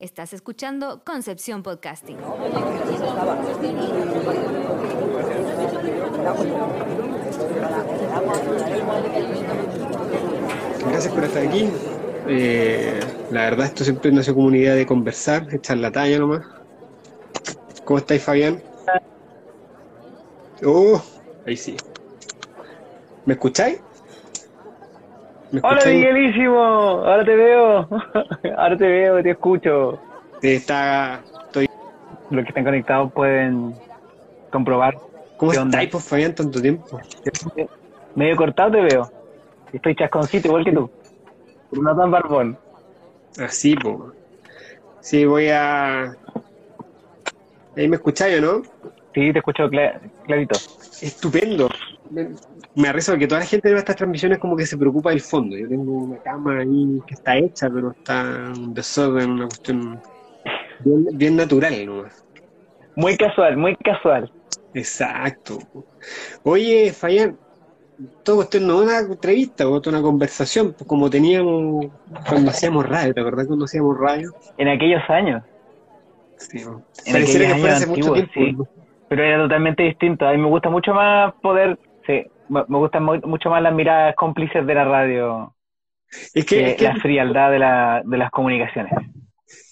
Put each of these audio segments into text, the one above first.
Estás escuchando Concepción Podcasting. Gracias por estar aquí. Eh, la verdad, esto siempre nace como una idea de conversar, echar la talla nomás. ¿Cómo estáis, Fabián? Oh, ahí sí. ¿Me escucháis? ¿Me Hola? Miguelísimo. Ahora te veo. Ahora te veo, te escucho. Está, estoy... Los que están conectados pueden comprobar. ¿Cómo estáis, pues, Fabián, tanto tiempo? Medio cortado te veo. Estoy chasconcito igual que tú. No tan barbón. Así, pues. Sí, voy a... Ahí me escucháis, ¿o no? Sí, te escucho cla- clarito. Estupendo. Me, me arriesgo que toda la gente de estas transmisiones como que se preocupa del fondo. Yo tengo una cama ahí que está hecha, pero está un desorden, una cuestión bien, bien natural nomás. Muy casual, muy casual. Exacto. Oye, Fabián, todo cuestión no es una entrevista, o una conversación, pues como teníamos cuando hacíamos radio, ¿te acordás cuando hacíamos radio? En aquellos años. Sí, ¿no? En Pareciera que aquellos fue años hace mucho antiguos, tiempo. Pero era totalmente distinto. A mí me gusta mucho más poder. Sí, me gustan mu- mucho más las miradas cómplices de la radio Es que, que es que la frialdad de, la, de las comunicaciones.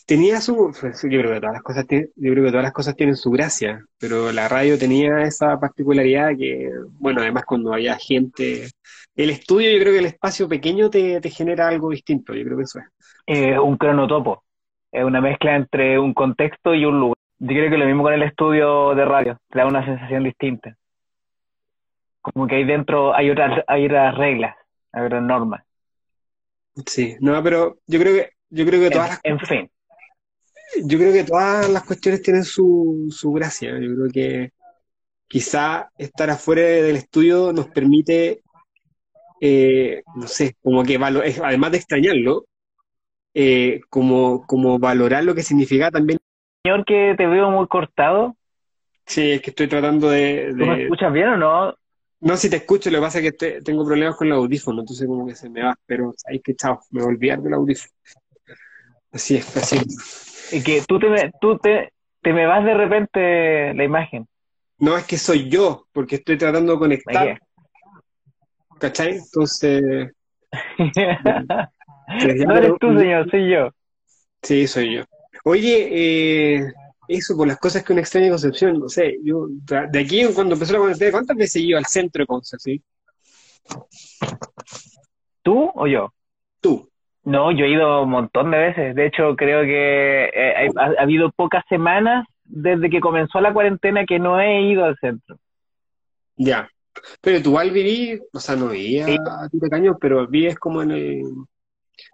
tenía su, pues, yo creo que todas las cosas tienen, yo creo que todas las cosas tienen su gracia, pero la radio tenía esa particularidad que, bueno, además cuando había gente, el estudio, yo creo que el espacio pequeño te, te genera algo distinto, yo creo que eso es. eh, un cronotopo. Es una mezcla entre un contexto y un lugar. Yo creo que lo mismo con el estudio de radio, te da una sensación distinta. Como que ahí dentro hay otras, hay otras reglas, hay otras normas. Sí, no, pero yo creo que, yo creo que todas las En, en fin, Yo creo que todas las cuestiones tienen su, su gracia. Yo creo que quizá estar afuera del estudio nos permite, eh, no sé, como que además de extrañarlo, eh, como, como valorar lo que significa también. Señor, que te veo muy cortado. Sí, es que estoy tratando de, ¿Tú me de- escuchas bien o no? No, si te escucho, lo que pasa es que te- tengo problemas con el audífono, entonces como que se me va, pero ahí que chao, me voy a olvidar del audífono. Así es, así es. Y que tú te, me- tú te, te me vas de repente la imagen. No es que soy yo, porque estoy tratando de conectar, ¿cachai? Entonces... no eres tú, señor, soy yo. Sí, soy yo. Oye, eh, eso por las cosas que uno extraña Concepción, no sé, yo de aquí cuando empezó la cuarentena, ¿cuántas veces he ido al centro de Concepción? ¿Tú o yo? Tú. No, yo he ido un montón de veces. De hecho, creo que eh, ha, ha habido pocas semanas desde que comenzó la cuarentena que no he ido al centro. Ya. Pero tú igual viví, o sea, no vivía Sí. a Tito Caño, pero vives como en el,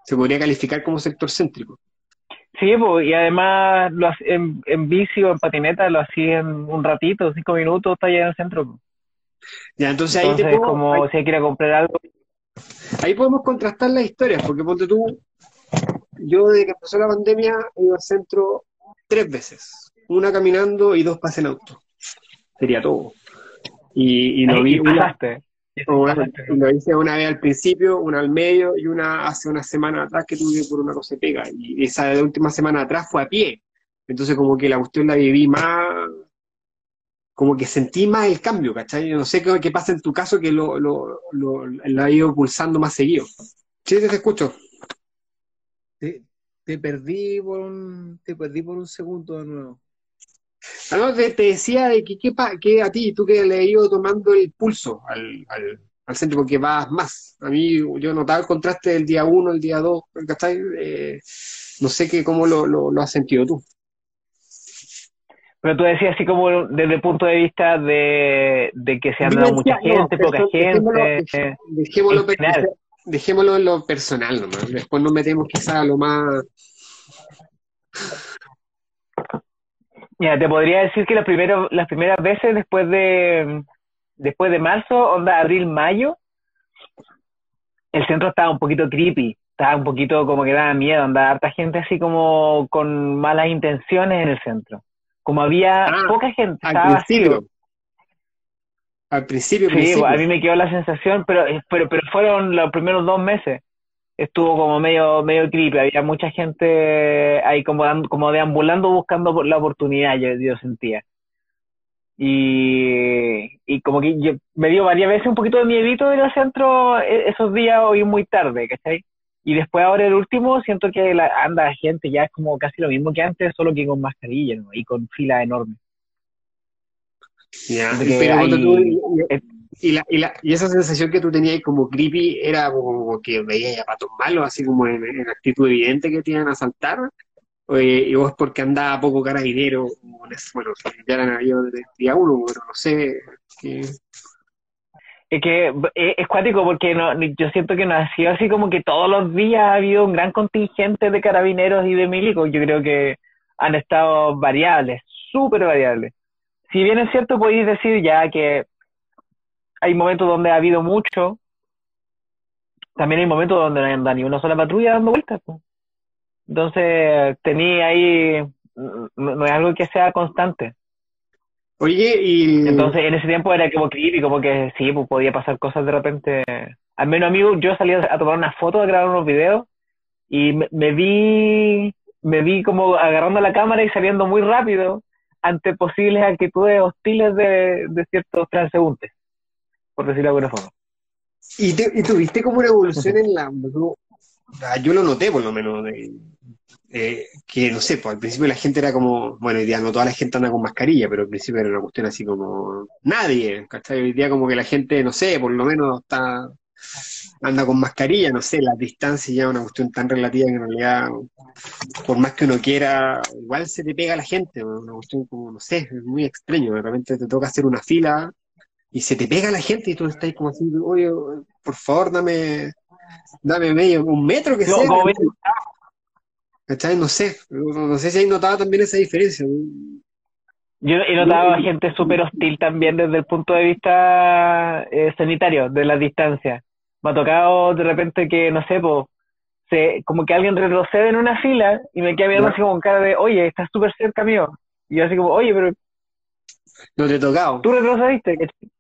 se podría calificar como sector céntrico. Sí, pues, y además lo hac- en, en bici o en patineta lo hacía en un ratito, cinco minutos, está allá en el centro. pues. Ya, entonces ahí te Entonces, puedo- como ahí, si hay que ir a comprar algo, ahí podemos contrastar las historias, porque ponte tú, yo desde que empezó la pandemia he ido al centro tres veces, una caminando y dos pases en auto. Sería todo. Y, y no vi una, Bueno, lo hice una vez al principio, una al medio y una hace una semana atrás que tuve por una cosa de pega. Y esa de la última semana atrás fue a pie. Entonces como que la cuestión la viví más, como que sentí más el cambio, ¿cachai? Yo no sé qué, qué pasa en tu caso que lo, lo, lo, lo ha ido pulsando más seguido. Sí, te escucho. Te, te perdí por un, te perdí por un segundo de nuevo. Ah, te, te decía de que, que, que a ti, tú que le he ido tomando el pulso al, al, al centro porque vas más. A mí yo notaba el contraste del día uno, el día dos, ¿cachai? Eh, no sé qué, cómo lo, lo, lo has sentido tú. Pero tú decías así como desde el punto de vista de, de que se han dado mucha Vivencial, no, gente, poca dejémoslo- gente. eh, Dejémoslo, general. dejémoslo en lo personal nomás. Después nos metemos quizá a lo más... Mira, te podría decir que las primeras, las primeras veces después de, después de marzo, onda abril, mayo, el centro estaba un poquito creepy, estaba un poquito como que daba miedo, andaba harta gente así como con malas intenciones en el centro. Como había Ah, poca gente, Al principio. vacío. Al principio, Sí, principio. a mí me quedó la sensación, pero, pero, pero fueron los primeros dos meses. Estuvo como medio, medio creepy, había mucha gente ahí como, como deambulando buscando por la oportunidad, yo, yo sentía. Y, y como que yo- me dio varias veces un poquito de miedito ir al centro e- esos días o ir muy tarde, ¿cachai? Y después ahora el último, siento que la, anda la gente ya es como casi lo mismo que antes, solo que con mascarilla, ¿no? Y con fila enorme. Ya, Porque pero hay- tú- y, la, y, la, y esa sensación que tú tenías como creepy era como que veías a patos malos, así como en, en actitud evidente que te iban a asaltar, o, eh, y vos porque andaba poco carabinero, bueno, ya eran yo desde el día pero no sé, Es que eh, es cuático porque no, yo siento que no ha sido así como que todos los días ha habido un gran contingente de carabineros y de milicos. Yo creo que han estado variables, súper variables. Si bien es cierto, podéis decir ya que hay momentos donde ha habido mucho, también hay momentos donde no anda ni una sola patrulla dando vueltas. Entonces, tenía ahí, no, no es algo que sea constante. Oye, y Entonces, en ese tiempo era como creepy, como que sí, pues podía pasar cosas de repente. Al menos, amigo, yo salí a tomar unas fotos, a grabar unos videos, y me, me vi, me vi como agarrando la cámara y saliendo muy rápido ante posibles actitudes hostiles de, de ciertos transeúntes, por decirlo de alguna forma. ¿Y, te- y tuviste como una evolución en la... ah, yo lo noté por lo menos, que no sé, pues al principio la gente era como, bueno, hoy día no toda la gente anda con mascarilla, pero al principio era una cuestión así como nadie, ¿cachai? Hoy día como que la gente, no sé, por lo menos está anda con mascarilla, no sé, las distancias ya es una cuestión tan relativa que en realidad, por más que uno quiera, igual se te pega a la gente, una cuestión como, no sé, es muy extraño, de repente te toca hacer una fila y se te pega la gente y tú estás como así, oye, por favor, dame, dame medio, un metro que No, sea. como ¿Cachai? No sé, no, sé si hay notado también esa diferencia. Yo he notado a gente súper hostil también desde el punto de vista eh, sanitario, de la distancia. Me ha tocado de repente que, no sé, po, se, como que alguien retrocede en una fila y me queda mirando así como con cara de, oye, estás súper cerca mío. Y yo así como, oye, pero No te he tocado. tú retrocediste. ¿cachai?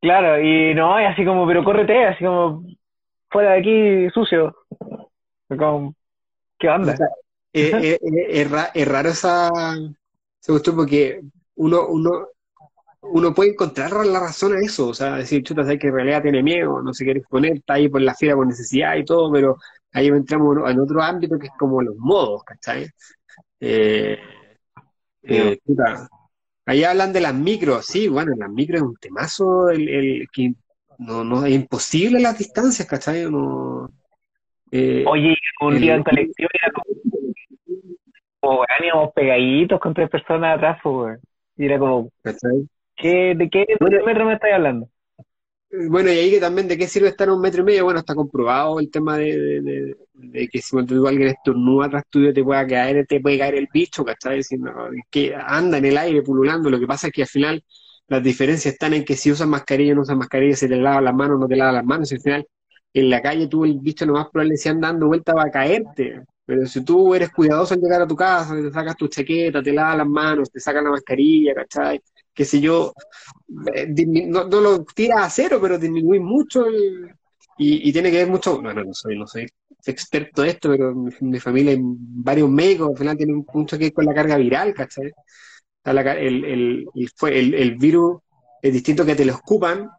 Claro, y no, y así como, pero córrete, así como, fuera de aquí, sucio. Como, ¿qué onda? O sea, eh, eh, eh, es, ra- es raro esa, esa cuestión porque uno, uno, uno puede encontrar la razón a eso, o sea, decir, chuta, sabes que en realidad tiene miedo, no se quiere exponer, está ahí por la fila por necesidad y todo, pero ahí entramos en otro ámbito que es como los modos, ¿cachai? Eh, eh, chuta, ahí hablan de las micros, sí, bueno, las micros es un temazo, el, el que no, no, es imposible las distancias, ¿cachai? No, eh, Oye, un el- día en colectivo era como, como, pegaditos con tres personas atrás, pues, weón. Y era como, ¿cachai? ¿qué, ¿de qué Bueno. metro me estáis hablando? Bueno, y ahí que también de qué sirve estar a un metro y medio, bueno, está comprobado el tema de, de, de- de que si tú alguien estornuda atrás tuyo te pueda caer, te puede caer el bicho, ¿cachai? No, que anda en el aire pululando, lo que pasa es que al final las diferencias están en que si usas mascarilla o no usas mascarilla, si te lavas las manos o no te lavas las manos, y al final en la calle tú el bicho lo más probable si anda dando vuelta va a caerte, pero si tú eres cuidadoso al llegar a tu casa, te sacas tu chaqueta, te lavas las manos, te sacas la mascarilla, ¿cachai? Qué sé yo, eh, no, no lo tiras a cero, pero disminuye mucho el, y, tiene que ver mucho, bueno, no soy, no soy experto de esto, pero mi, mi familia varios médicos, al final tiene mucho que ver con la carga viral, ¿cachai? La el, el, el, el, virus es distinto que te lo escupan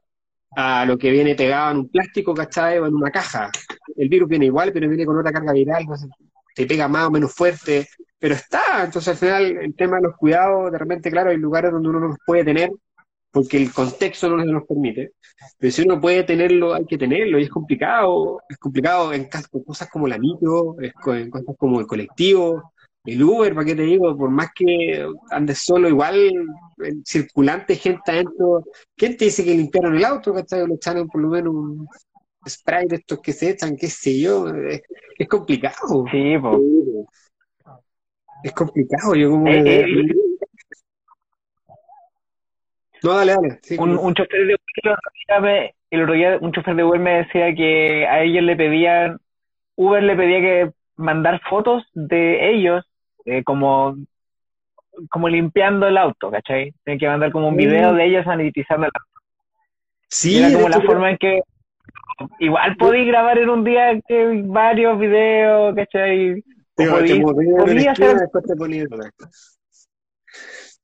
a lo que viene pegado en un plástico, ¿cachai? O en una caja. El virus viene igual, pero viene con otra carga viral, entonces te pega más o menos fuerte, pero está. Entonces al final el tema de los cuidados, de repente, claro, hay lugares donde uno no los puede tener porque el contexto no nos permite. Pero si uno puede tenerlo, hay que tenerlo, y es complicado, es complicado en cosas como la micro, en cosas como el colectivo, el Uber, ¿para qué te digo? Por más que andes solo, igual el circulante, gente adentro, ¿quién te dice que limpiaron el auto, ¿cachai? O le echaron por lo menos un spray de estos que se echan, qué sé yo, es, es complicado, Sí. Es complicado, yo como Eh, que- eh, No, dale, dale, sí, un, un chofer de Uber el otro día me- el otro día un chofer de Uber me decía que a ellos le pedían, Uber le pedía que mandar fotos de ellos eh, como, como limpiando el auto, ¿cachai? Tienen que mandar como un video Mm. de ellos sanitizando el auto. sí, Y era como la hecho, forma en que igual podí grabar en un día que varios videos, ¿cachai? Te después te ponía.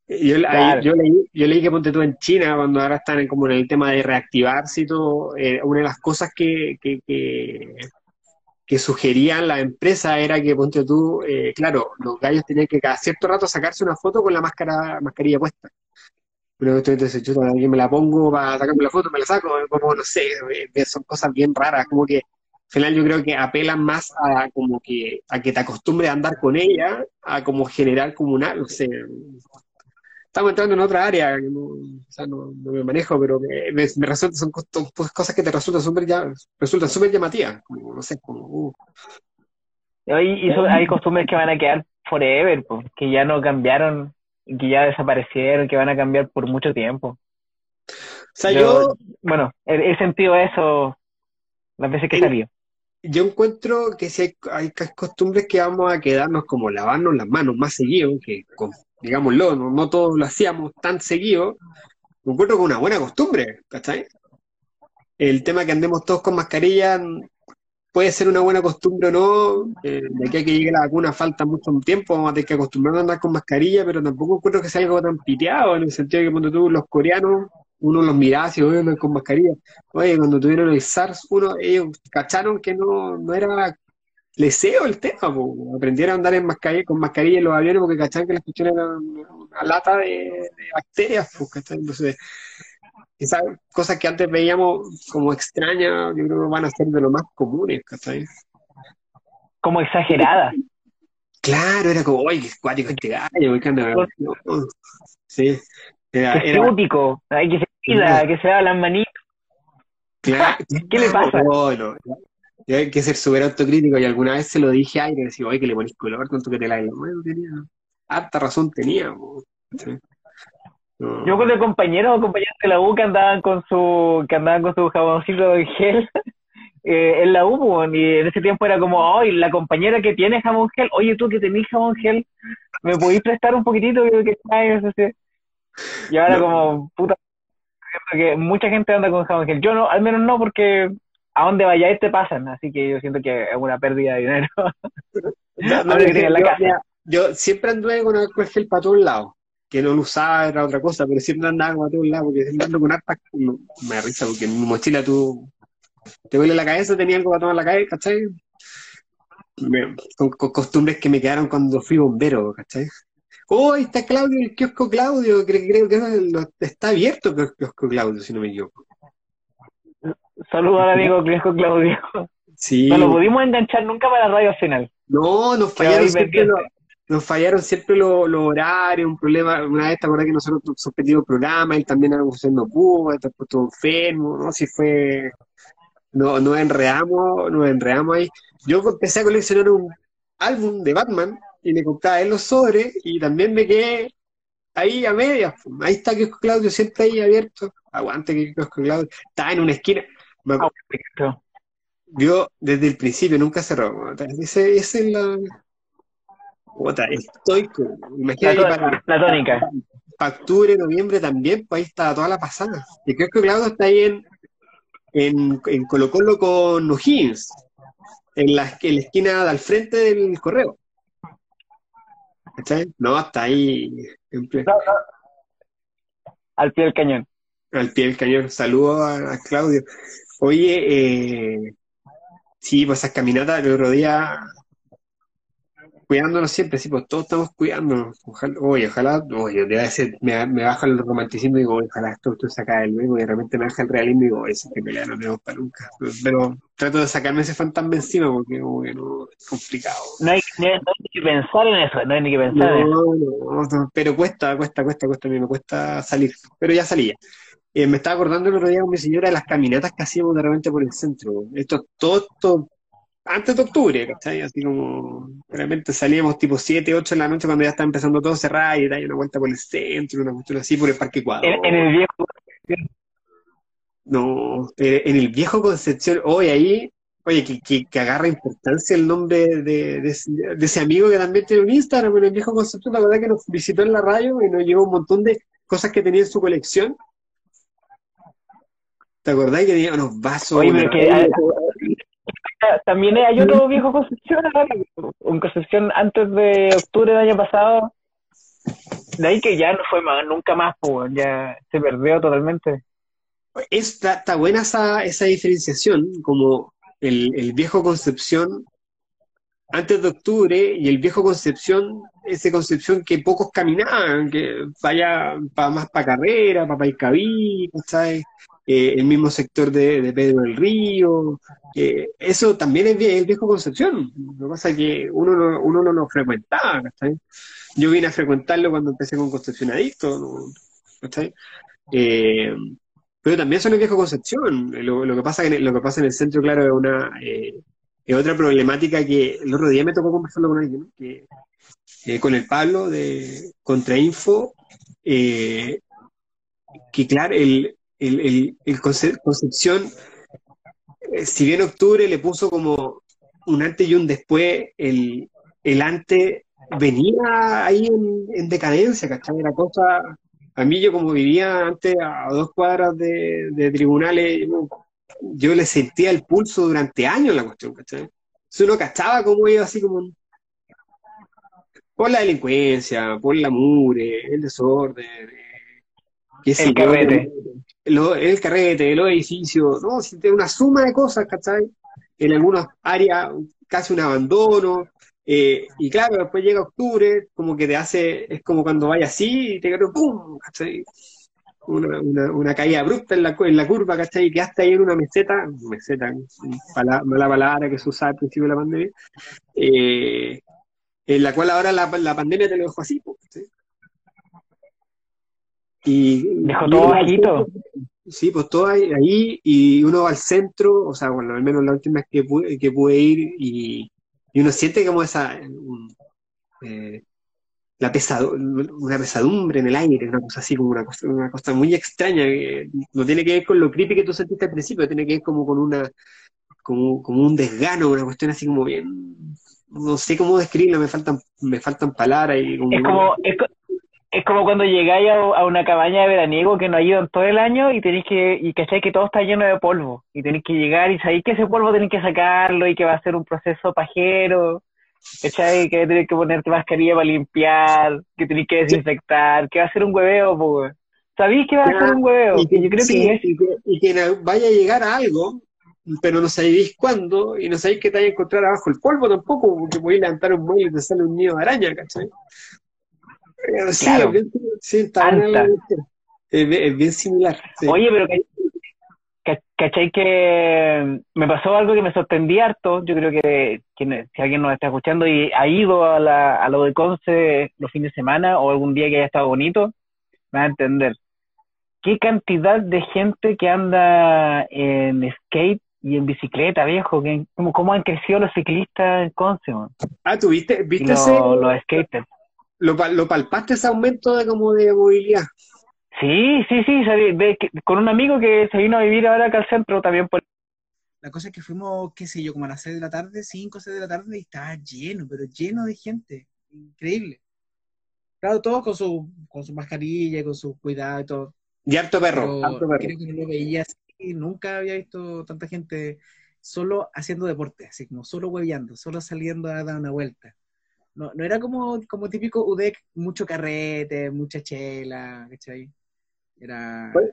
Yo, ahí- Claro. yo leí, yo leí que ponte tú en China, cuando ahora están en, como en el tema de reactivarse y todo, eh, una de las cosas que, que, que, que sugerían la empresa era que ponte tú, eh, claro, los gallos tenían que cada cierto rato sacarse una foto con la máscara, mascarilla puesta. Pero entonces, yo me la pongo para sacarme la foto, me la saco, como no sé, eh, son cosas bien raras, como que al final yo creo que apelan más a como que a que te acostumbres a andar con ella, a como generar como una, no sé, estamos entrando en otra área no, o sea, no, no me manejo, pero me, me, resulta, son pues, cosas que te resultan súper resultan súper llamativas, como, no sé, como, uh, Y, hay costumbres que van a quedar forever, po, que ya no cambiaron, que ya desaparecieron, que van a cambiar por mucho tiempo. o sea, Yo- yo, Bueno, he, he sentido eso las veces que he salido. Yo encuentro que si hay, hay costumbres que vamos a quedarnos como lavarnos las manos más seguido, que con- digámoslo, no, no todos lo hacíamos tan seguido, lo encuentro como una buena costumbre, ¿cachai? El tema que andemos todos con mascarilla puede ser una buena costumbre o no, eh, de aquí a que llegue la vacuna falta mucho tiempo, vamos a tener que acostumbrarnos a andar con mascarilla, pero tampoco encuentro que sea algo tan piteado, en el sentido de que cuando tú los coreanos, uno los miraba así, andan con mascarilla. Oye, cuando tuvieron el SARS, uno, ellos cacharon que no, no era leseo el tema, po. aprendieron a andar en mascarilla, con mascarilla en los aviones porque cacharon que las cuestiones eran una lata de, de bacterias, pues, ¿cachai? Entonces, esas cosas que antes veíamos como extrañas, yo creo que van a ser de lo más comunes, ¿cachai? Como exagerada. Claro, era como, oye, qué cuático este gallo, qué anda- no, no. Sí, era, era, ciútico, ay, que se que se da las manitas. claro, ¿Qué le pasa? Bueno, yo hay que ser súper autocrítico y alguna vez se lo dije a le decía, oye, que le ponís color, tanto que te la Bueno, tenía, harta razón tenía. Sí. No. Yo con los compañeros o compañeras de la U que andaban con su, que andaban con su jaboncito de gel eh, en la U, y en ese tiempo era como, oye, la compañera que tiene jabón gel, oye, tú que tenés jabón gel, ¿me podís prestar un poquitito? Que, que? Y ahora No. como, puta, que mucha gente anda con jabón gel. Yo no, al menos no, porque a donde vayáis te pasan, así que yo siento que es una pérdida de dinero. No, no, Ahora que yo, la casa. siempre anduve con alcohol gel para todos lados. Que no lo usaba era otra cosa, pero siempre andaba para todos lados, porque siempre ando con harta. no, me da risa, porque en mi mochila tú te duele la cabeza, tenía algo para tomar la cabeza, ¿cachai? Me- con, con costumbres que me quedaron cuando fui bombero, ¿cachai? Oh, ahí está Claudio, el kiosco Claudio, creo, creo que está abierto el kiosco Claudio, si no me equivoco. Saludos al amigo Cresco Claudio. Sí, No lo pudimos enganchar nunca para Radio Final. No, nos fallaron siempre los, nos fallaron siempre los, horarios, un problema, una vez te acuerdas que nosotros suspendimos el programa, él también algo usted no pudo, estuvo enfermo, ¿no? Si fue, no, nos enredamos, nos enredamos ahí. Yo empecé a coleccionar un álbum de Batman y le compraba él los sobres y también me quedé ahí a medias. pues. Ahí está Kiosco Claudio, siempre ahí abierto. Aguante que Claudio. Estaba en una esquina. Me Perfecto. Vio desde el principio, nunca cerró. Ese, ese es la. Puta, estoico. La, Imagínate para, la tónica. para octubre, noviembre también, pues ahí está toda la pasada. Y creo que Claudio está ahí en, en, en Colo Colo con O'Higgins, en la, en la esquina al frente del correo. ¿Cachai? No, está ahí en ple- Al pie del cañón. al pie del cañón. Saludos a, a Claudio. Oye, eh, sí, pues esas caminatas el otro día, cuidándonos siempre, sí, pues todos estamos cuidándonos. Ojalá, oye, ojalá, oye, debe ser, me, me baja el romanticismo y digo, ojalá esto, esto se acabe luego y de repente me baja el realismo y digo, ese que pelea no tenemos para nunca. Pero trato de sacarme ese fantasma encima porque como que no, es complicado. No hay, no hay- no que pensar en eso, no hay ni que pensar en eso. No, no, no, pero cuesta, cuesta, cuesta, cuesta, a mí me cuesta salir, pero ya salía. Eh, me estaba acordando el otro día con mi señora de las caminatas que hacíamos de repente por el centro. Esto, todo esto, antes de octubre, ¿cachai? Así como, realmente salíamos tipo 7, 8 de la noche cuando ya está empezando todo a cerrar y dar una vuelta por el centro, una cuestión así, por el Parque Ecuador. En, en el viejo, No, en el viejo Concepción, hoy ahí, oye, que, que, que agarra importancia el nombre de, de ese, de ese amigo que también tiene un Instagram, en el viejo Concepción, la verdad que nos visitó en la radio y nos llevó un montón de cosas que tenía en su colección. ¿Te acordás que tenía unos vasos? Oye, una- pero que también hay otro viejo Concepción ahora, un Concepción antes de octubre del año pasado. De ahí que ya no fue más, nunca más, pues, ya se perdió totalmente. Está, está buena esa, esa diferenciación, como el, el viejo Concepción antes de octubre y el viejo Concepción, ese Concepción que pocos caminaban, que vaya pa- más para carrera, para Paiscaví, ¿cachai? Eh, el mismo sector de, de Pedro del Río, eh, eso también es viejo Concepción. Lo que pasa es que uno no, uno no lo frecuentaba. Yo vine a frecuentarlo cuando empecé con Concepción Adicto. Eh, pero también son el viejo Concepción. Lo, lo que pasa en lo que pasa en el centro, claro, es una eh, es otra problemática que el otro día me tocó conversarlo con alguien, ¿no? que eh, con el Pablo de Contrainfo, eh, que claro, el, el, el, el Conce- Concepción, eh, si bien octubre le puso como un antes y un después, el, el antes venía ahí en, en decadencia, ¿cachai? Era cosa, a mí yo como vivía antes a dos cuadras de, de tribunales, yo, yo le sentía el pulso durante años la cuestión, ¿cachai? Entonces uno cachaba cómo iba así como por la delincuencia, por la mure, el desorden, eh, El carrete. Lo- el carrete, los edificios, no, una suma de cosas, ¿cachai? En algunas áreas casi un abandono, eh, y claro, después llega octubre, como que te hace, es como cuando vayas así y te cae ¡pum! ¿cachai? Una, una, una caída abrupta en la, en la curva, ¿cachai? Y quedaste ahí en una meseta, meseta, pala- mala palabra que se usaba al principio de la pandemia, eh, en la cual ahora la, la pandemia te lo dejó así. Y, Dejó todo bajito. Sí, pues todo ahí, ahí, y uno va al centro, o sea, bueno, al menos la última que pude, que pude ir, y, y uno siente como esa, un- eh, la pesado, una pesadumbre en el aire, una cosa así, como una cosa, una cosa muy extraña, que no tiene que ver con lo creepy que tú sentiste al principio, tiene que ver como con una, como, como un desgano, una cuestión así como bien, no sé cómo describirlo, me faltan, me faltan palabras y como, Es como, es, es como cuando llegáis a, a una cabaña de veraniego que no ha ido en todo el año y tenéis que, y cacháis que todo está lleno de polvo. Y tenéis que llegar y sabéis que ese polvo tenéis que sacarlo y que va a ser un proceso pajero. ¿Cachai? Que tenéis que ponerte mascarilla para limpiar, que tenéis que desinfectar, que va a ser un hueveo, pues. Sabéis que va a ser un hueveo. y Y yo creo sí, que es y que, y que vaya a llegar a algo, pero no sabéis cuándo, y no sabéis qué te vaya a encontrar abajo el polvo tampoco, porque podéis levantar un mueble y te sale un nido de araña, ¿cachai? Sí, Claro. es bien, sí, está bien- es bien similar. sí. Oye, pero ca- ca- ¿cachai que me pasó algo que me sorprendí harto? Yo creo que, que si alguien nos está escuchando y ha ido a, la, a lo de Conce los fines de semana o algún día que haya estado bonito, me va a entender. ¿Qué cantidad de gente que anda en skate y en bicicleta, viejo? ¿Qué- ¿Cómo, cómo han crecido los ciclistas en Conce, man? Ah, ¿tú viste, Y viste los, ese, los skaters. Lo, lo palpaste ese aumento de como de movilidad? Sí, sí, sí, con un amigo que se vino a vivir ahora acá al centro también por La cosa es que fuimos, qué sé yo, como a las 6 de la tarde, 5 o 6 de la tarde, y estaba lleno, pero lleno de gente. Increíble. Claro, todos con su, con su mascarilla, con su cuidado y todo. Y harto perro, harto perro. creo que no lo veía así. Nunca había visto tanta gente solo haciendo deporte, así como solo hueveando, solo saliendo a dar una vuelta. No, no era como, como típico UDEC, mucho carrete, mucha chela, ¿cachai? Era... Pues,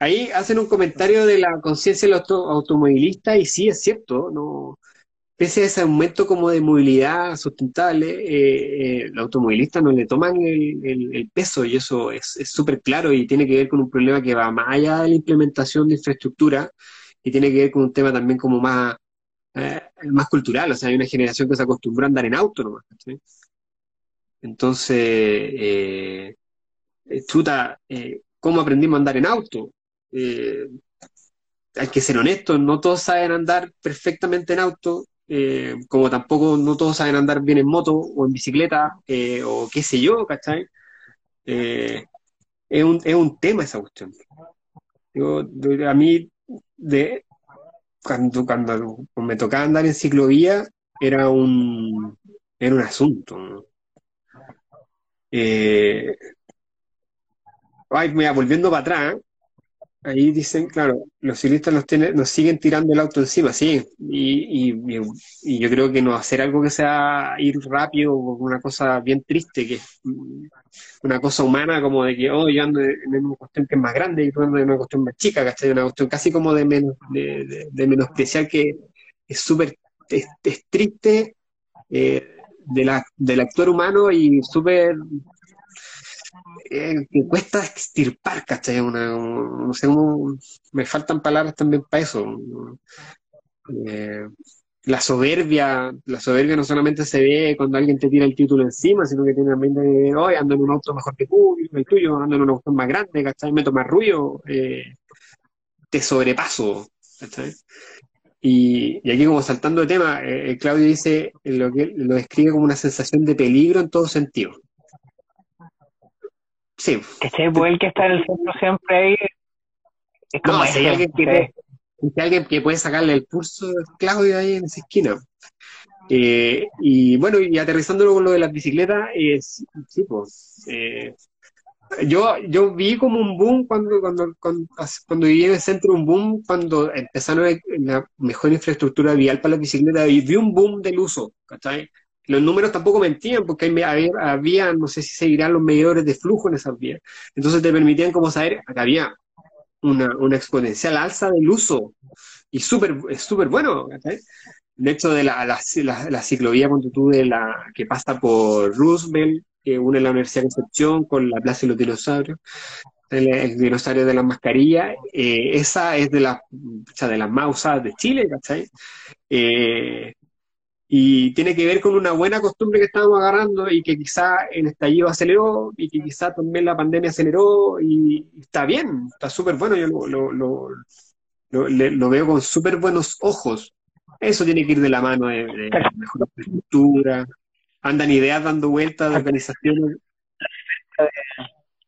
Ahí hacen un comentario de la conciencia del auto- automovilista y sí, es cierto, no, pese a ese aumento como de movilidad sustentable, eh, eh, los automovilistas no le toman el, el- peso y eso es es súper claro y tiene que ver con un problema que va más allá de la implementación de infraestructura y tiene que ver con un tema también como más, eh, más cultural, o sea, hay una generación que se acostumbró a andar en auto nomás, ¿cachai? Entonces, eh, eh, chuta, eh, ¿cómo aprendimos a andar en auto? Eh, hay que ser honestos, no todos saben andar perfectamente en auto, eh, como tampoco no todos saben andar bien en moto o en bicicleta, o qué sé yo, ¿cachai? Es un, es un tema esa cuestión. Yo, a mí, de, cuando, cuando me tocaba andar en ciclovía, era un, era un asunto. Eh, ay, mira, volviendo para atrás, Ahí dicen, claro, los ciclistas nos, tienen, nos siguen tirando el auto encima, sí, y, y, y yo creo que no hacer algo que sea ir rápido, una cosa bien triste, que es una cosa humana, como de que, oh, yo ando en una cuestión que es más grande y tú andas en una cuestión más chica, ¿cachai? Una cuestión casi como de, menos, de, de, de menospreciar que es súper es, es triste eh, de la, del actor humano y súper eh, que cuesta extirpar, ¿cachai? Una, un- no sé me faltan palabras también para eso. Eh, la soberbia, la soberbia no solamente se ve cuando alguien te tira el título encima, sino que tiene también de, hoy ando en un auto mejor que tú, el tuyo, ando en un auto más grande, ¿cachai? Meto más ruido, eh, te sobrepaso, ¿cachai? Y, aquí como saltando de tema, eh, Claudio dice eh, lo que lo describe como una sensación de peligro en todo sentido. Sí, ¿Cachai? Pues el que está en el centro siempre ahí es como no, si hay alguien que, sí. si hay alguien que puede sacarle el pulso es Claudio ahí en esa esquina. Eh, y bueno, y aterrizándolo con lo de las bicicletas, eh, sí, sí, pues, eh, yo, yo vi como un boom cuando, cuando, cuando, cuando viví en el centro, un boom cuando empezaron a- la mejor infraestructura vial para las bicicletas y vi un boom del uso, ¿cachai? Los números tampoco mentían porque había, había, no sé si seguirán los medidores de flujo en esas vías. Entonces te permitían como saber que había una, una exponencial alza del uso y súper, súper bueno, ¿cachai? De hecho, de la, la, la, la ciclovía de la, que pasa por Roosevelt, que une la Universidad de Concepción con la Plaza de los Dinosaurios, el, el dinosaurio de las mascarillas, eh, esa es de, la, o sea, de las más usadas de Chile, ¿cachai? Eh, y tiene que ver con una buena costumbre que estábamos agarrando y que quizá el estallido aceleró y que quizá también la pandemia aceleró y, está bien, está súper bueno, yo lo, lo, lo, lo, veo con súper buenos ojos. Eso tiene que ir de la mano de, de mejor infraestructura. Andan ideas dando vueltas de organizaciones.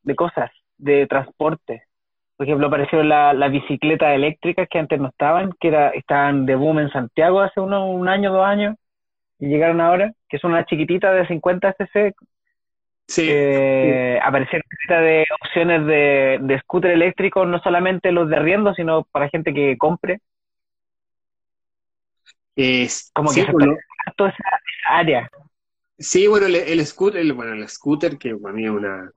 de cosas, de transporte. Por ejemplo, aparecieron la- las bicicletas eléctricas que antes no estaban, que era, estaban de boom en Santiago hace uno, un año, dos años, y llegaron ahora, que son unas chiquititas de 50 cc. Sí, Eh, aparecieron de opciones de, de scooter eléctricos, no solamente los de arriendo, sino para gente que compre. es, Como sí, que se pues, lo- está toda esa, área. sí, bueno, el, el scooter, el- bueno, el scooter, que para mí es una,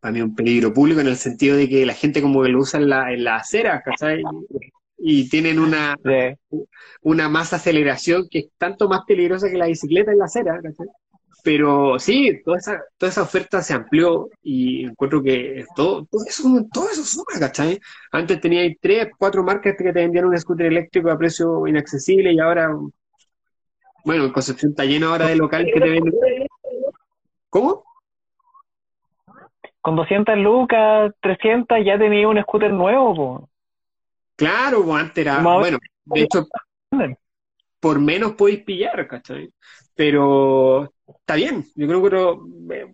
para mí un peligro público en el sentido de que la gente como que lo usa en la, en la acera, ¿cachai? Y tienen una, De, una más aceleración que es tanto más peligrosa que la bicicleta en la acera, ¿cachai? Pero sí, toda esa, toda esa oferta se amplió y encuentro que todo, todo eso, todo eso suma, ¿cachai? Antes tenía tres, cuatro marcas que te vendían un scooter eléctrico a precio inaccesible y ahora, bueno, Concepción está lleno ahora de locales que te venden. ¿Cómo? con 200 lucas, 300, ya tenía un scooter nuevo, po. Claro, pues antes era, Como ahora- bueno, de hecho, por menos podéis pillar, ¿cachai? Pero está bien, yo creo que no-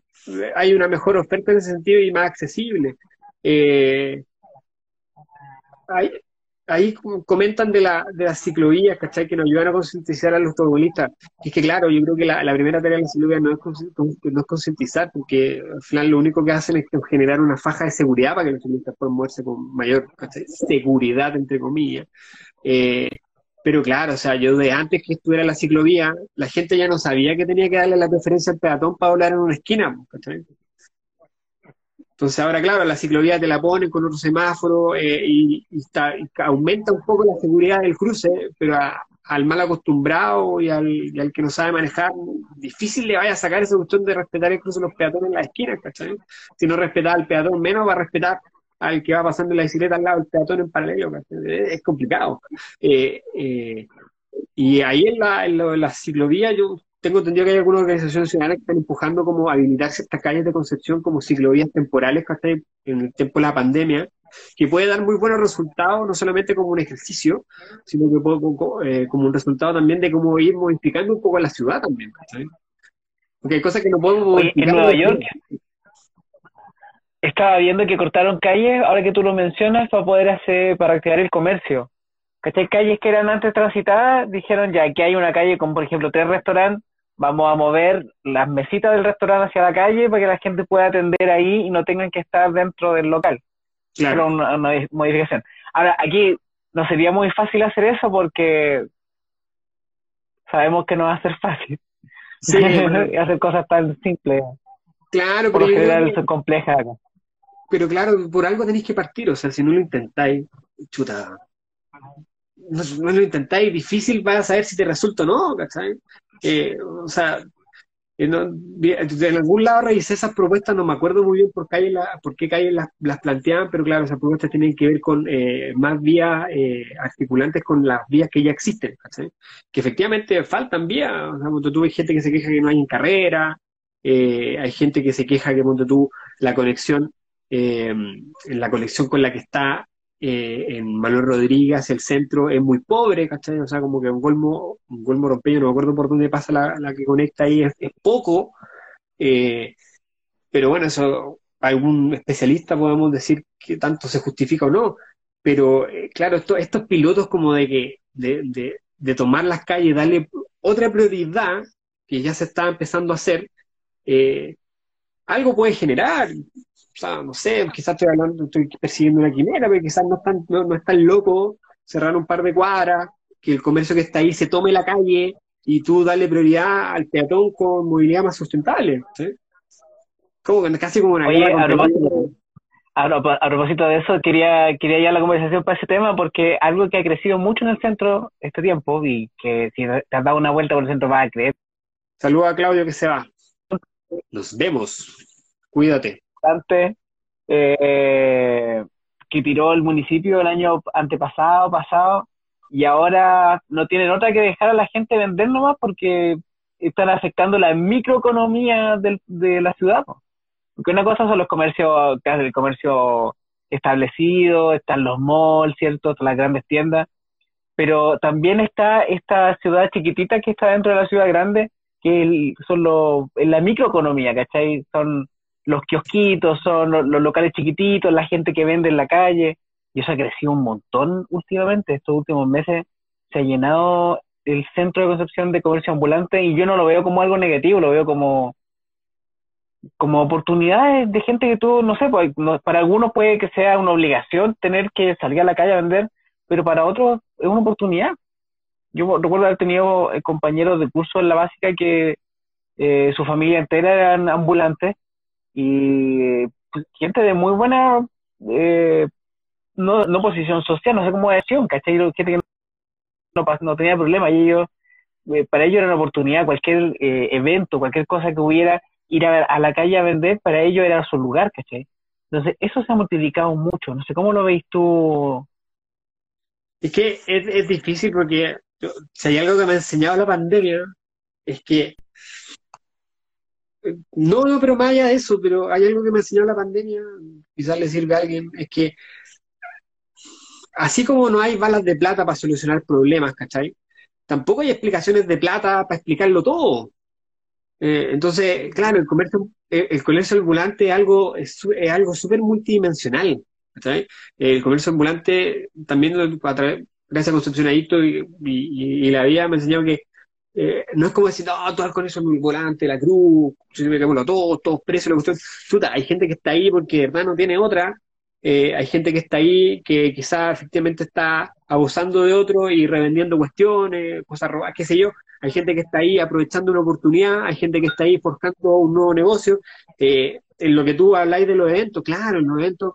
eh, hay una mejor oferta en ese sentido y más accesible. Eh, ahí, ahí com- comentan de, la, de las ciclovías, ¿cachai? Que nos ayudan a concientizar a los automovilistas. Es que claro, yo creo que la, la primera tarea de las ciclovías no es, no es concientizar, porque al final lo único que hacen es generar una faja de seguridad para que los ciclistas puedan moverse con mayor, ¿cachai? seguridad, entre comillas. Eh, pero claro, o sea, yo de antes que estuviera la ciclovía, la gente ya no sabía que tenía que darle la preferencia al peatón para doblar en una esquina, ¿cachai? Entonces ahora, claro, la ciclovía te la ponen con otro semáforo eh, y, está- aumenta un poco la seguridad del cruce, pero al mal acostumbrado y al, que no sabe manejar, difícil le vaya a sacar esa cuestión de respetar el cruce de los peatones en las esquinas, ¿cachai? Si no respeta al peatón, menos va a respetar al que va pasando la bicicleta al lado del peatón en paralelo, ¿cachai? Es complicado. Eh, eh, y ahí en la, en lo- en la ciclovía yo tengo entendido que hay algunas organizaciones ciudadanas que están empujando como a habilitar ciertas calles de Concepción como ciclovías temporales, ¿cachai? En el tiempo de la pandemia, que puede dar muy buenos resultados, no solamente como un ejercicio, sino que puede, como, eh, como un resultado también de cómo ir modificando un poco la ciudad también. Porque hay cosas que no podemos Oye, en modificar. Nueva York estaba viendo que cortaron calles, ahora que tú lo mencionas, para poder hacer, para activar el comercio. ¿Cachai? Calles que eran antes transitadas, dijeron ya, aquí hay una calle con, por ejemplo, tres restaurantes, vamos a mover las mesitas del restaurante hacia la calle para que la gente pueda atender ahí y no tengan que estar dentro del local. Pero una, modificación. Ahora, aquí no sería muy fácil hacer eso porque sabemos que no va a ser fácil. Sí, hacer cosas tan simples. Claro, pero. Por general son complejas. Pero claro, por algo tenéis que partir, o sea, si no lo intentáis, chuta. No, no lo intentáis, difícil vas a saber si te resulta o no, ¿cachai? Eh, o sea, en algún lado revisé esas propuestas, no me acuerdo muy bien por, qué por qué calles las, planteaban, pero claro, esas propuestas tienen que ver con eh, más vías eh, articulantes con las vías que ya existen, que efectivamente faltan vías, o sea, gente que se queja que no hay en carrera, eh, hay gente que se queja que tú la conexión, la conexión con la que está eh, en Manuel Rodríguez, el centro es muy pobre, ¿cachai? O sea, como que un Golmo, un Golmo Rompeño, no me acuerdo por dónde pasa la, que conecta ahí, es, poco, eh, pero bueno, eso algún especialista podemos decir que tanto se justifica o no, pero eh, claro, estos pilotos como de que de, de, tomar las calles, darle otra prioridad que ya se está empezando a hacer, algo puede generar, sea, no sé, quizás estoy hablando, estoy persiguiendo una quimera, pero quizás no es tan, no, es tan loco cerrar un par de cuadras, que el comercio que está ahí se tome la calle y tú darle prioridad al peatón con movilidad más sustentable. ¿sí? Como, casi como una Oye, a, propósito, a, propósito, de eso, quería, quería ya la conversación para ese tema, porque algo que ha crecido mucho en el centro este tiempo y que si te has dado una vuelta por el centro vas a creer. Saluda a Claudio que se va. Nos vemos. Cuídate bastante eh, que tiró el municipio el año antepasado, pasado, y ahora no tienen otra que dejar a la gente vender nomás porque están afectando la microeconomía de la ciudad. Porque una cosa son los comercios, el comercio establecido, están los malls, ¿cierto? las grandes tiendas, pero también está esta ciudad chiquitita que está dentro de la ciudad grande, que son los, la microeconomía, ¿cachai? Son los kiosquitos, son los, locales chiquititos, la gente que vende en la calle, y eso ha crecido un montón últimamente, estos últimos meses se ha llenado el centro de Concepción de comercio ambulante y yo no lo veo como algo negativo, lo veo como como oportunidades de gente que tú, no sé, pues, para algunos puede que sea una obligación tener que salir a la calle a vender, pero para otros es una oportunidad. Yo recuerdo haber tenido eh, compañeros de curso en la básica que eh, su familia entera eran ambulantes y pues, gente de muy buena eh, no, posición social, no sé cómo decir, ¿cachai? Gente que no, no tenía problema y ellos, eh, para ellos era una oportunidad, cualquier eh, evento, cualquier cosa que hubiera, ir a, la calle a vender, para ellos era su lugar, ¿cachai? Entonces, eso se ha multiplicado mucho, no sé cómo lo veis tú. Es que es, es difícil porque si hay algo que me ha enseñado la pandemia, es que no, no, pero más allá de eso, pero hay algo que me enseñó la pandemia, quizás le sirve a alguien, es que así como no hay balas de plata para solucionar problemas, ¿cachai? Tampoco hay explicaciones de plata para explicarlo todo. Eh, entonces, claro, el comercio, el, comercio ambulante es algo, es, algo súper multidimensional. ¿cachai? El comercio ambulante también a través, gracias a Concepción Adicto y, la vida me enseñó que eh, no es como decir, no, todo con eso es muy volante, la cruz, todos, todos presos, la cuestión. hay gente que está ahí porque verdad no tiene otra. Eh, hay gente que está ahí que quizás efectivamente está abusando de otro y revendiendo cuestiones, cosas robadas, qué sé yo. Hay gente que está ahí aprovechando una oportunidad, hay gente que está ahí forjando un nuevo negocio. Eh, en lo que tú habláis de los eventos, claro, en los eventos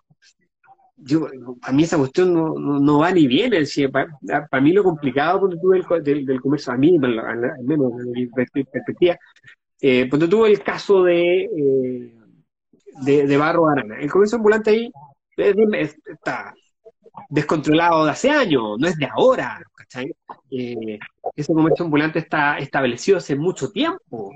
yo, a mí esa cuestión no, no, va ni viene. Para, mí lo complicado cuando tuve del, del, comercio, a mí, al menos desde mi perspectiva, eh, cuando tuve el caso de, eh, de, Barro Arana. El comercio ambulante ahí está descontrolado de hace años, no es de ahora, eh, ese comercio ambulante está establecido hace mucho tiempo.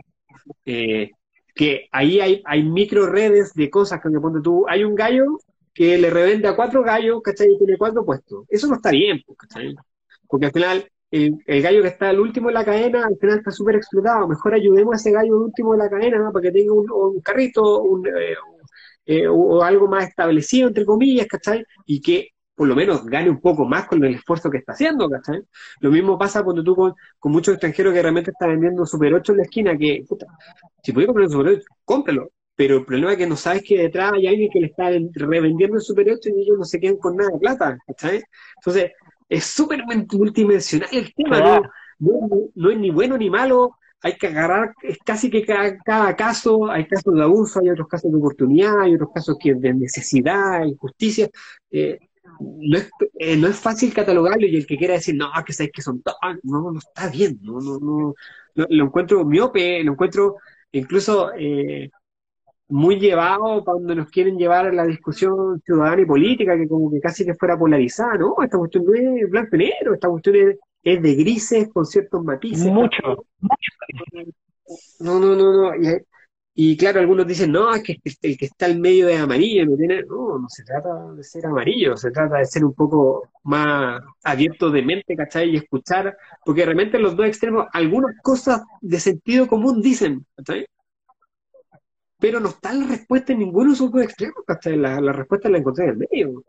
Eh, que ahí hay, hay micro redes de cosas que cuando tú, hay un gallo que le revende a cuatro gallos, ¿cachai? Y tiene cuatro puestos. Eso no está bien, pues, ¿cachai? Porque al final, el, gallo que está al último de la cadena, al final está súper explotado. Mejor ayudemos a ese gallo último de la cadena para que tenga un, carrito eh, eh, o algo más establecido, entre comillas, ¿cachai? Y que por lo menos gane un poco más con el esfuerzo que está haciendo, ¿cachai? Lo mismo pasa cuando tú con, muchos extranjeros que realmente están vendiendo Super 8 en la esquina, que, puta, si pudieras comprar un Super 8, cómpralo, pero el problema es que no sabes que detrás hay alguien que le está revendiendo el Super 8 y ellos no se quedan con nada de plata, ¿cachai? Entonces, es súper multidimensional el tema, ¿no? No, es ni bueno ni malo, hay que agarrar, es casi que cada, caso, hay casos de abuso, hay otros casos de oportunidad, hay otros casos que de necesidad, injusticia. Eh, no, es, eh, no es fácil catalogarlo y el que quiera decir, no, que sabes que son todos, no, no está bien, no, no, no, lo encuentro miope, lo encuentro incluso eh, muy llevado cuando nos quieren llevar a la discusión ciudadana y política, que como que casi que fuera polarizada, ¿no? Esta cuestión no es blanco y negro, esta cuestión es, de grises con ciertos matices. Mucho, mucho. No, no, no, no. Y, claro, algunos dicen, no, es que el que está al medio es amarillo, no tiene, no, no se trata de ser amarillo, se trata de ser un poco más abierto de mente, ¿cachai? Y escuchar, porque realmente los dos extremos, algunas cosas de sentido común dicen, ¿cachai? Pero no está la respuesta en ninguno de esos dos extremos, La, la respuesta la encontré en el medio,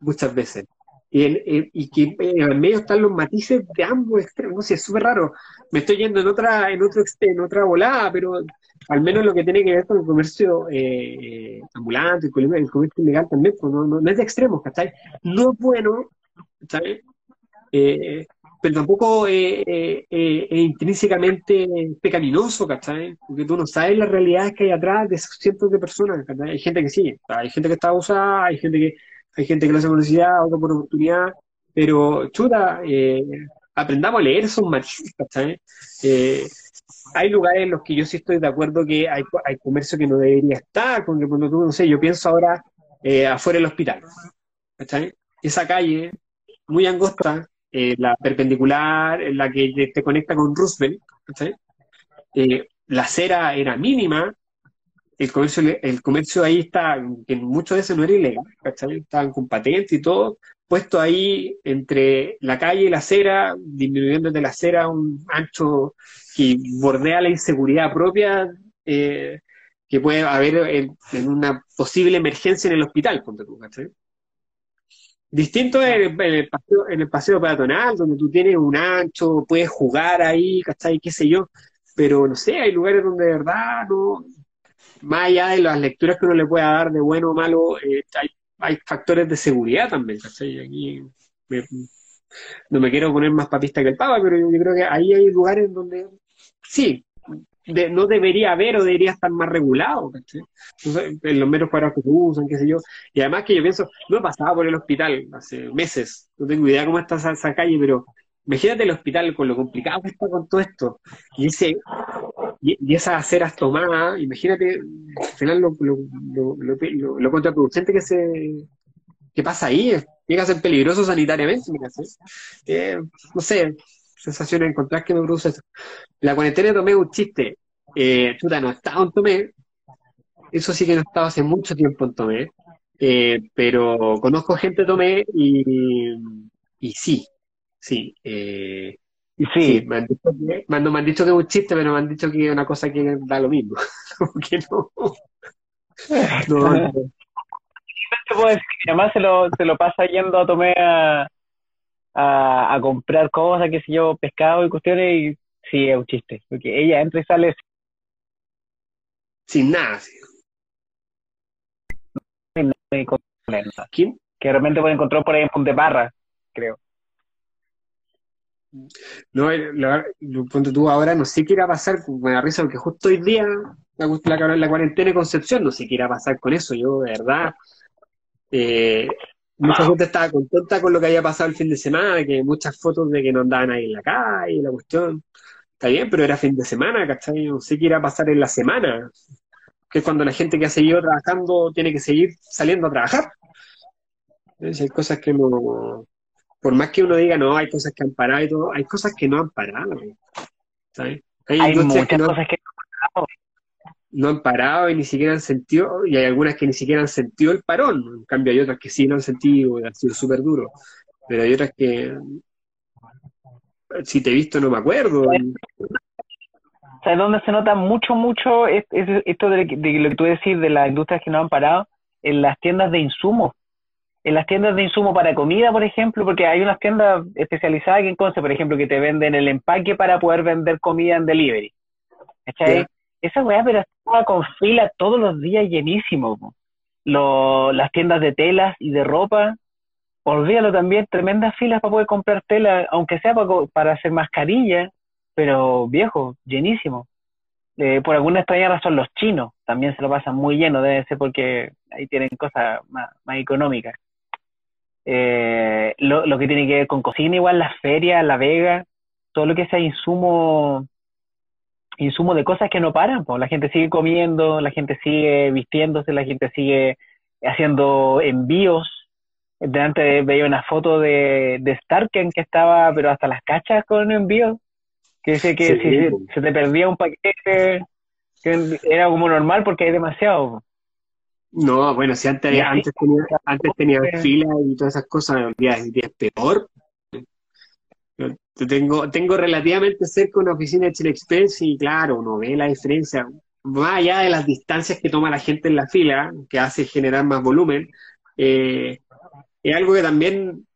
muchas veces. Y, y que en el medio están los matices de ambos extremos, no es súper raro. Me estoy yendo en otra, en otro en otra volada, pero al menos lo que tiene que ver con el comercio eh, ambulante, el comercio ilegal también, pues no, no, es de extremos, ¿cachai? No es bueno, ¿cachai? Eh, pero tampoco es intrínsecamente pecaminoso, ¿cachai? Porque tú no sabes las realidades que hay atrás de esos cientos de personas, ¿cachai? Hay gente que sí, hay gente que está abusada, hay gente que, hay gente que lo hace por necesidad, otra por oportunidad, pero chuta, eh, aprendamos a leer esos matices, ¿cachai? Eh, hay lugares en los que yo sí estoy de acuerdo que hay, hay comercio que no debería estar, porque cuando tú, no sé, yo pienso ahora eh, afuera del hospital, ¿cachai? Esa calle muy angosta, eh, la perpendicular, la que te conecta con Roosevelt, eh, la acera era mínima, el comercio, el comercio ahí está, que muchos de esos no era ilegal, estaban con patentes y todo, puesto ahí entre la calle y la acera, disminuyendo de la acera un ancho que bordea la inseguridad propia eh, que puede haber en, una posible emergencia en el hospital, ¿cachai? Distinto en el, paseo, en el paseo peatonal, donde tú tienes un ancho, puedes jugar ahí, ¿cachai? ¿Qué sé yo? Pero no sé, hay lugares donde de verdad, no, más allá de las lecturas que uno le pueda dar de bueno o malo, eh, hay, hay, factores de seguridad también, ¿cachai? Aquí no me quiero poner más papista que el Papa, pero yo, yo creo que ahí hay lugares donde sí, no debería haber o debería estar más regulado, en los meros cuadrados que se usan, qué sé yo. Y además que yo pienso, no he pasado por el hospital hace meses, no tengo idea cómo está esa, calle, pero imagínate el hospital con lo complicado que está con todo esto. Y ese y, esas aceras tomadas, imagínate al final lo, lo, contraproducente que se que pasa ahí, llega a ser peligroso sanitariamente, eh, no sé, sensaciones encontradas que me produce eso. La cuarentena Tomé un chiste. Eh, chuta, no estaba en Tomé. Eso sí que no estaba hace mucho tiempo en Tomé. Eh, pero conozco gente Tomé y, y sí, sí. Eh, y sí. me, han dicho que, no me han dicho que es un chiste, pero me han dicho que es una cosa que da lo mismo. Que no. no, no. además se lo, se lo pasa yendo a Tomé a, a, a comprar cosas, qué sé yo, pescado y cuestiones, y sí, es un chiste, porque ella entra y sale sin nada. ¿Quién? Que de repente puede encontrar por ahí en Punteparra, creo. No, eh, la, ponte tú ahora, no sé qué irá a pasar, me da risa porque justo hoy día, la, la, la cuarentena de Concepción, no sé qué irá a pasar con eso, yo de verdad, eh, mucha gente estaba contenta con lo que había pasado el fin de semana, que muchas fotos de que no andaban ahí en la calle, la cuestión. Está bien, pero era fin de semana, ¿cachai? No sé qué irá a pasar en la semana, que es cuando la gente que ha seguido trabajando tiene que seguir saliendo a trabajar. hay cosas que no. Por más que uno diga, no, hay cosas que han parado y todo, hay cosas que no han parado. ¿sabes? Hay, muchas que cosas que no han parado no han parado y ni siquiera han sentido, y hay algunas que ni siquiera han sentido el parón, en cambio hay otras que sí lo han sentido y ha sido súper duro, pero hay otras que, si te he visto no me acuerdo. ¿Sabes dónde se nota mucho, mucho esto de, lo que tú decís de las industrias que no han parado? En las tiendas de insumos. En las tiendas de insumos para comida, por ejemplo, porque hay unas tiendas especializadas que en Conce, por ejemplo, que te venden el empaque para poder vender comida en delivery. ¿Cachai? Esa weá, pero estaba con fila todos los días llenísimo. Lo, las tiendas de telas y de ropa, olvídalo también, tremendas filas para poder comprar tela, aunque sea para, para hacer mascarilla, pero viejo, llenísimo. Eh, por alguna extraña razón los chinos también se lo pasan muy lleno, debe ser porque ahí tienen cosas más, más económicas. Eh, lo, lo que tiene que ver con cocina, igual las ferias, la vega, todo lo que sea insumo, insumo de cosas que no paran, pues la gente sigue comiendo, la gente sigue vistiéndose, la gente sigue haciendo envíos. Delante veía una foto de, de Starken que estaba, pero hasta las cachas con envío, que dice que Sí, si se, se te perdía un paquete, que era como normal porque hay demasiado. No, bueno, si antes, antes tenía, antes tenía fila y todas esas cosas, hoy día es peor. Tengo, tengo relativamente cerca una oficina de Chile Express y claro, uno ve la diferencia, más allá de las distancias que toma la gente en la fila, que hace generar más volumen, eh, es algo que también,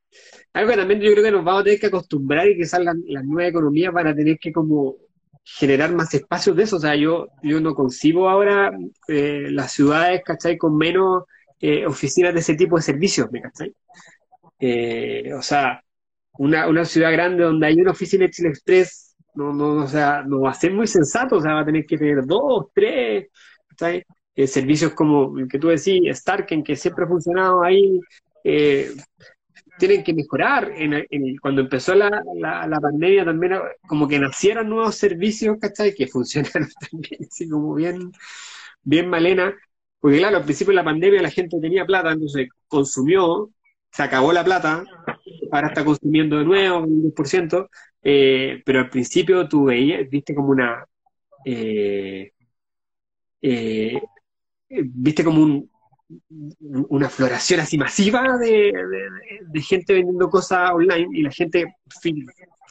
algo que también yo creo que nos vamos a tener que acostumbrar y que salgan las nuevas economías van a tener que como generar más espacios de eso. O sea, yo, yo no concibo ahora eh, las ciudades, ¿cachai? Con menos eh, oficinas de ese tipo de servicios, ¿me cachai? Eh, o sea, una, una ciudad grande donde hay una oficina de Chile Express, no, no, o sea, no va a ser muy sensato, o sea, va a tener que tener dos, tres. Eh, servicios como el que tú decís, Starken, que siempre ha funcionado ahí, eh, tienen que mejorar. En, cuando empezó la, la, la pandemia también como que nacieron nuevos servicios, ¿cachai? Que funcionaron también, así como bien, bien malena. Porque claro, al principio de la pandemia la gente tenía plata, entonces consumió, se acabó la plata, ahora está consumiendo de nuevo, un 10%, eh, pero al principio tú veías, viste como una... eh, eh, viste como un, una floración así masiva de, gente vendiendo cosas online y la gente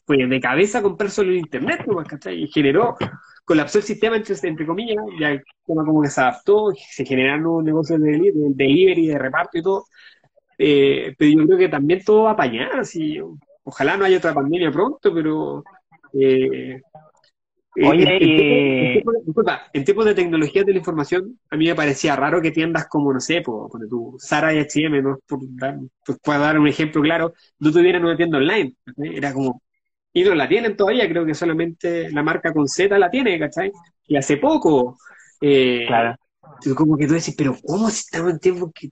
fue de cabeza a comprar solo en internet. Y generó, colapsó el sistema, entre, comillas, ya sistema como que se adaptó, se generaron nuevos negocios de delivery, de reparto y todo. Eh, pero yo creo que también todo va a apañar, así, ojalá no haya otra pandemia pronto, pero eh, Oye, en, en tiempos de- disculpa, en tiempos de la información, a mí me parecía raro que tiendas como, no sé, por, ponte tú, Zara y H&M, ¿no? Por dar, pues, para dar un ejemplo claro, no tuvieran una tienda online. Era como, y no la tienen todavía, creo que solamente la marca con Z la tiene, ¿cachai? Y hace poco, eh, Claro. como que tú decís, pero ¿cómo si estamos en tiempos que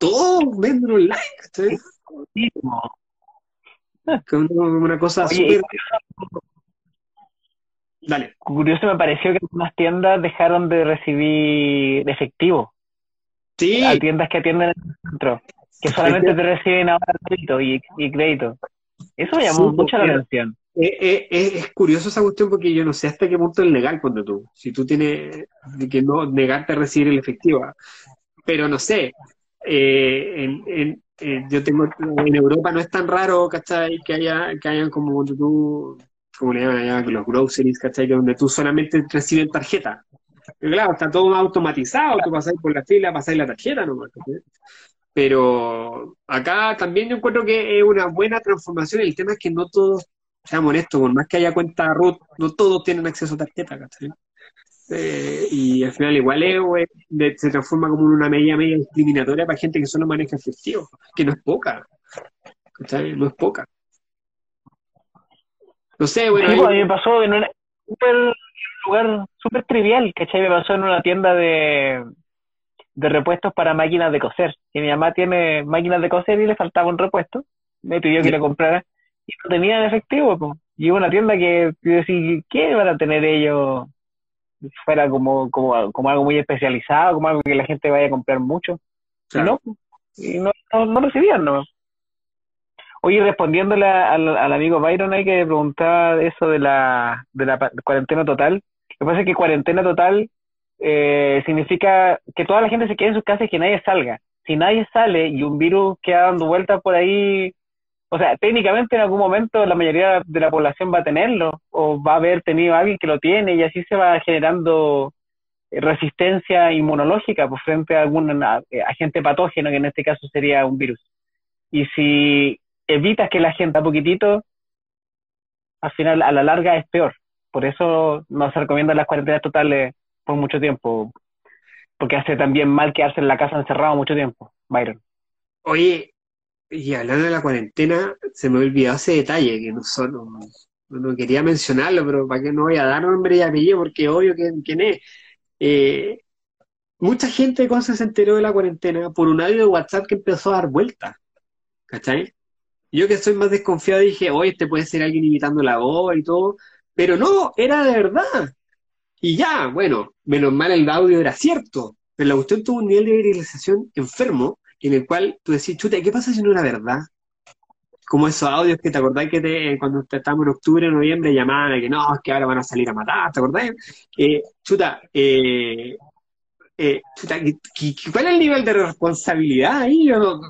todos venden online, ¿cachai? Sí, Que una, cosa súper... Dale. curioso me pareció que algunas tiendas dejaron de recibir efectivo Sí, a tiendas que atienden en el centro, que solamente te reciben ahora crédito y, y crédito. Eso me llamó Sí, mucho la atención. Es curioso esa cuestión porque yo no sé hasta qué punto es legal cuando tú, si tú tienes que no negarte a recibir el efectivo, pero no sé, eh, en, yo tengo en Europa no es tan raro, ¿cachai? Que haya, que hayan como tú, como le llaman los groceries, ¿cachai? Donde tú solamente recibes tarjeta. Claro, está todo automatizado, tú pasas por la fila, pasas la tarjeta nomás. Pero acá también yo encuentro que es una buena transformación. El tema es que no todos, seamos honestos, por más que haya cuenta root, no todos tienen acceso a tarjeta, ¿cachai? Eh, y al final igual es, es- de- se transforma como en una medida media discriminatoria para gente que solo maneja efectivo, que no es poca, ¿cachai? No es poca. No sé, bueno, Sí, pues, me pasó en un lugar súper trivial, ¿cachai? Me pasó en una tienda de, de repuestos para máquinas de coser. Y mi mamá tiene máquinas de coser y le faltaba un repuesto. Me pidió que Ya. le comprara y no tenía en efectivo. Y una tienda que yo decía, ¿qué van a tener ellos? Fuera como, como, como algo muy especializado, como algo que la gente vaya a comprar mucho. claro. Y no, y no, no, no recibían, no. Oye, respondiéndole al, al amigo Byron, hay que preguntar eso de la, de la cuarentena total. Lo que pasa es que cuarentena total eh, significa que toda la gente se quede en sus casas y que nadie salga. Si nadie sale y un virus queda dando vueltas por ahí, o sea, técnicamente en algún momento la mayoría de la población va a tenerlo o va a haber tenido alguien que lo tiene y así se va generando eh, resistencia inmunológica pues, frente a algún eh, agente patógeno, que en este caso sería un virus. Y si evitas que la gente a poquitito, al final a la larga es peor. Por eso no se recomiendan las cuarentenas totales por mucho tiempo. Porque hace también mal quedarse en la casa encerrado mucho tiempo, Byron. Oye, y hablando de la cuarentena, se me olvidó ese detalle, que no solo, no, quería mencionarlo, pero para que no voy a dar nombre y apellido, porque obvio quién, quién es. Eh, mucha gente cuando se enteró de la cuarentena por un audio de WhatsApp que empezó a dar vueltas. ¿Cachai? Yo que soy más desconfiado dije, oye, este puede ser alguien imitando la voz y todo, pero no, era de verdad. Y ya, bueno, menos mal el audio era cierto, pero la cuestión tuvo un nivel de viralización enfermo en el cual tú decís, chuta, ¿qué pasa si no era verdad? Como esos audios que te acordás que te, cuando estábamos en octubre, noviembre, llamaban que no, que ahora van a salir a matar, ¿te acordás? Eh, chuta, eh, eh, chuta, ¿cuál es el nivel de responsabilidad ahí? Yo,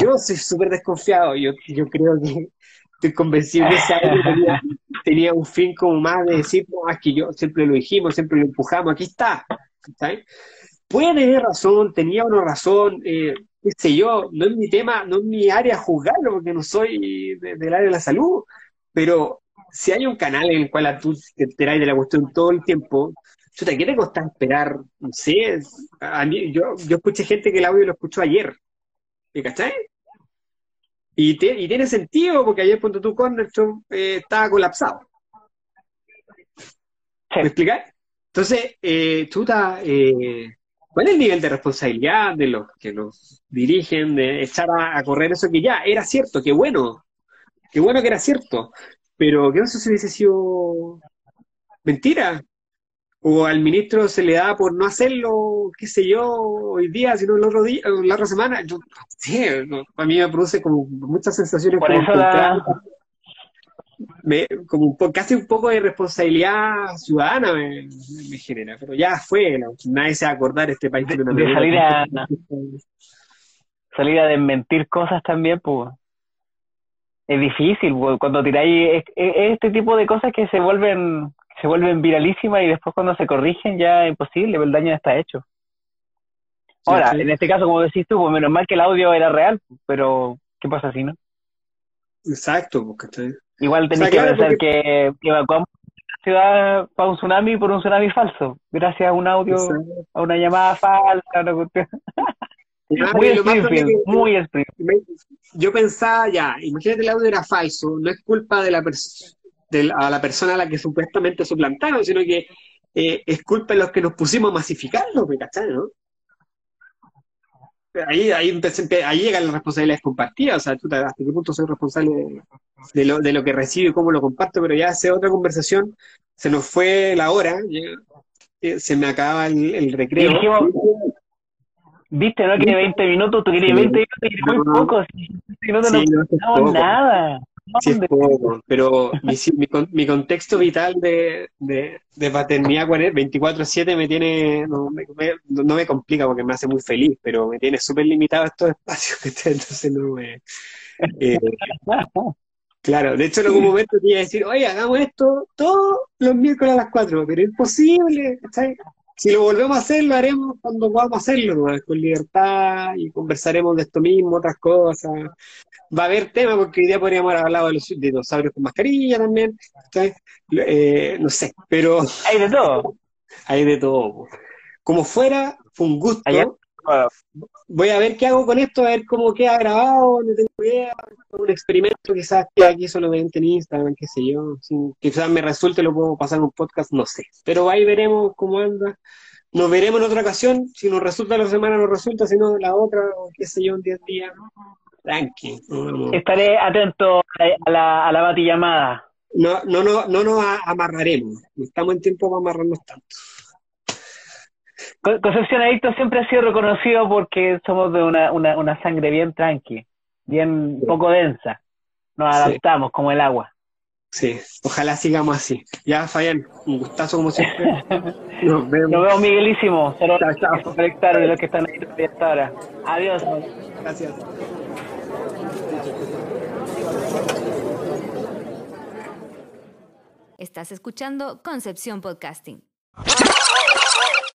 yo soy súper desconfiado, yo, yo creo que estoy convencido que ese audio tenía, tenía, un fin como más de decir, no, es que yo siempre lo dijimos, siempre lo empujamos, aquí está. ¿sabes? Puede tener razón, tenía una razón, eh, qué sé yo, no es mi tema, no es mi área juzgarlo porque no soy del área de la salud, pero si hay un canal en el cual tú te enteráis de la cuestión todo el tiempo, chuta, ¿qué te cuesta esperar? No sé, a mí, yo, yo escuché gente que el audio lo escuchó ayer, ¿me cachai? Y, y tiene sentido porque ayer cuando tú con eh, estaba colapsado. ¿Me explicáis? Entonces, eh, chuta, eh, ¿Cuál es el nivel de responsabilidad de los que los dirigen, de echar a, correr eso que ya era cierto, qué bueno, qué bueno que era cierto, pero ¿qué pasa si hubiese sido mentira? O al ministro se le da por no hacerlo, qué sé yo, hoy día, sino el otro día, la otra semana. Yo, sí, a mí me produce como muchas sensaciones. Por eso la, me, como casi un poco de responsabilidad ciudadana me, genera, pero ya fue, nadie se va a acordar este país de, una salir a, salir a desmentir cosas también, pues es difícil pues, cuando tiráis este tipo de cosas que se vuelven se vuelven viralísimas y después cuando se corrigen ya es imposible, el daño ya está hecho. Ahora, en este caso, como decís tú, pues menos mal que el audio era real, pero ¿qué pasa si no? Exacto, porque Igual tenés que pensar que, evacuamos la ciudad para un tsunami por un tsunami falso, gracias a un audio, a una llamada falsa, una cuestión. muy Springfield, muy Springfield. Yo pensaba ya, imagínate el audio era falso, no es culpa de la persona a la persona a la que supuestamente suplantaron, sino que eh, es culpa de los que nos pusimos a masificarlo, ¿me cachai, no? Ahí, ahí, ahí llegan las responsabilidades compartidas, o sea, hasta qué punto soy responsable de lo, de lo que recibo y cómo lo comparto, pero ya hace otra conversación, se nos fue la hora, eh, se me acaba el, recreo. Viste, ¿no? Que 20 minutos, tú querías 20 minutos y muy poco, minutos no, no nada. Sí, es poco, pero mi, mi, contexto vital de, de, de paternidad 24-7 me tiene, no me, no me complica porque me hace muy feliz, pero me tiene súper limitado estos espacios, entonces no me... Eh, claro, de hecho en algún momento te iba a decir, oye, hagamos esto todos los miércoles a las 4, pero es imposible, Si lo volvemos a hacer, lo haremos cuando podamos hacerlo, con libertad y conversaremos de esto mismo, otras cosas va a haber tema, porque hoy día podríamos haber hablado de los dinosaurios con mascarilla también, eh, no sé, pero... Hay de todo. Hay de todo. Como fuera, fue un gusto. Voy a ver qué hago con esto, a ver cómo queda grabado, no tengo idea, un experimento quizás que aquí solo ven en Instagram, qué sé yo, quizás me resulte, lo puedo pasar en un podcast, no sé. Pero ahí veremos cómo anda. Nos veremos en otra ocasión, si nos resulta la semana, nos resulta, si no la otra, o qué sé yo, en 10 días. Tranqui. Estaré atento a la, a la batillamada. No, no, no, no nos amarraremos. Estamos en tiempo para amarrarnos tanto. Concepción Adicto siempre ha sido reconocido porque somos de una, una, una sangre bien tranqui, bien poco densa. Nos adaptamos como el agua. Sí, ojalá sigamos así. Ya, Fabián, un gustazo como siempre. Nos vemos. Nos vemos, Miguelísimo. Saludos chao, de los que están ahí hasta ahora. Adiós. Gracias. Estás escuchando Concepción Podcasting.